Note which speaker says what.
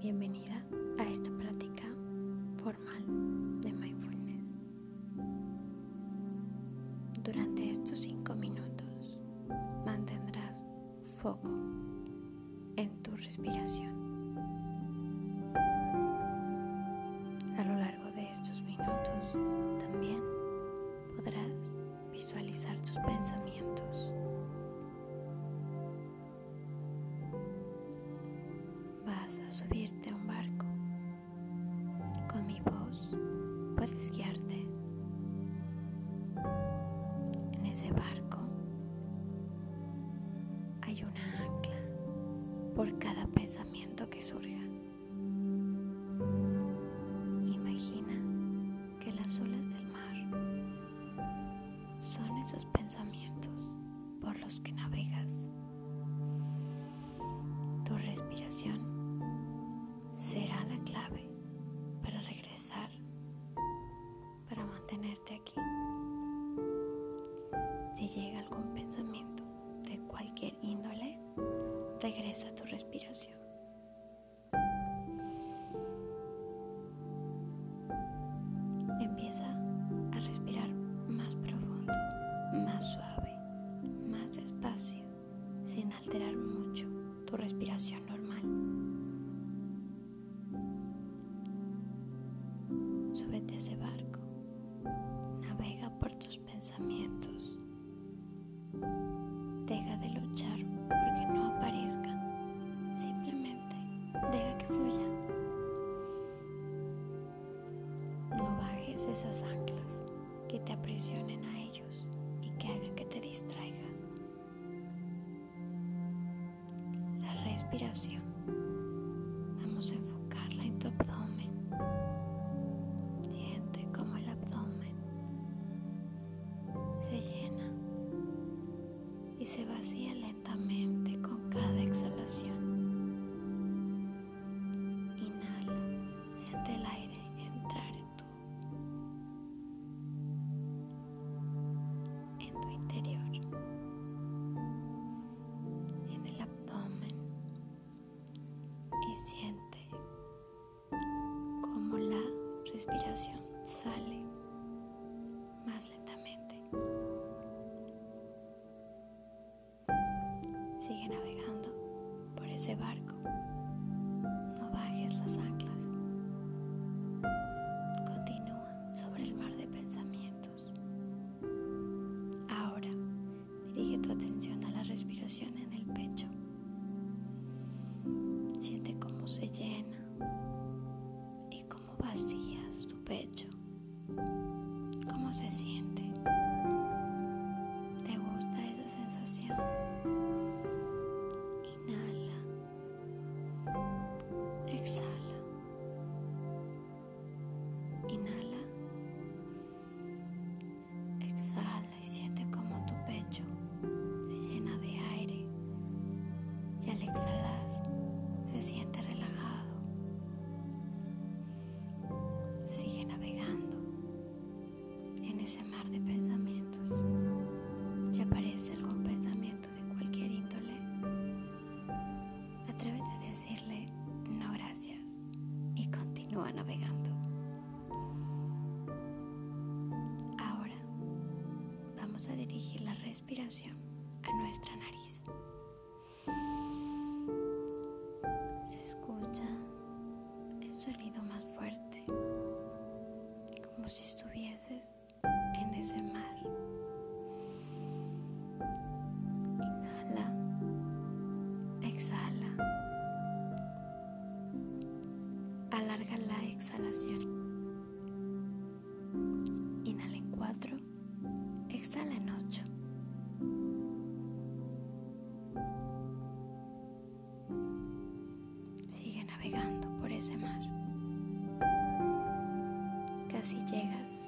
Speaker 1: Bienvenida a esta práctica formal de mindfulness. Durante estos 5 minutos mantendrás foco en tu respiración. A subirte a un barco. Con mi voz puedes guiarte. En ese barco hay una ancla por cada pensamiento que surja. Imagina que las olas del mar son esos pensamientos por los que navegas. Tu respiración Llega algún pensamiento de cualquier índole, regresa a tu respiración. Empieza a respirar más profundo, más suave, más despacio, sin alterar mucho tu respiración normal. Súbete a ese barco, navega por tus pensamientos. Esas anclas que te aprisionen a ellos y que hagan que te distraigas. La respiración. Vamos a enfocarla en tu abdomen. Siente cómo el abdomen se llena y se vacía lentamente con cada exhalación. Sale más lentamente. Sigue navegando por ese barco. No bajes las anclas. Continúa sobre el mar de pensamientos. Ahora dirige tu atención a la respiración en el pecho. Siente cómo se llena y cómo vacías tu pecho. ¿Cómo se siente? Ese mar de pensamientos. Si aparece algún pensamiento de cualquier índole, atrévete a decirle no gracias y continúa navegando. Ahora vamos a dirigir la respiración a nuestra nariz. Se escucha un sonido más fuerte, como si estuvieses ese mar. Inhala, exhala. Alarga la exhalación. Inhala en cuatro, exhala en ocho. Sigue navegando por ese mar. Casi llegas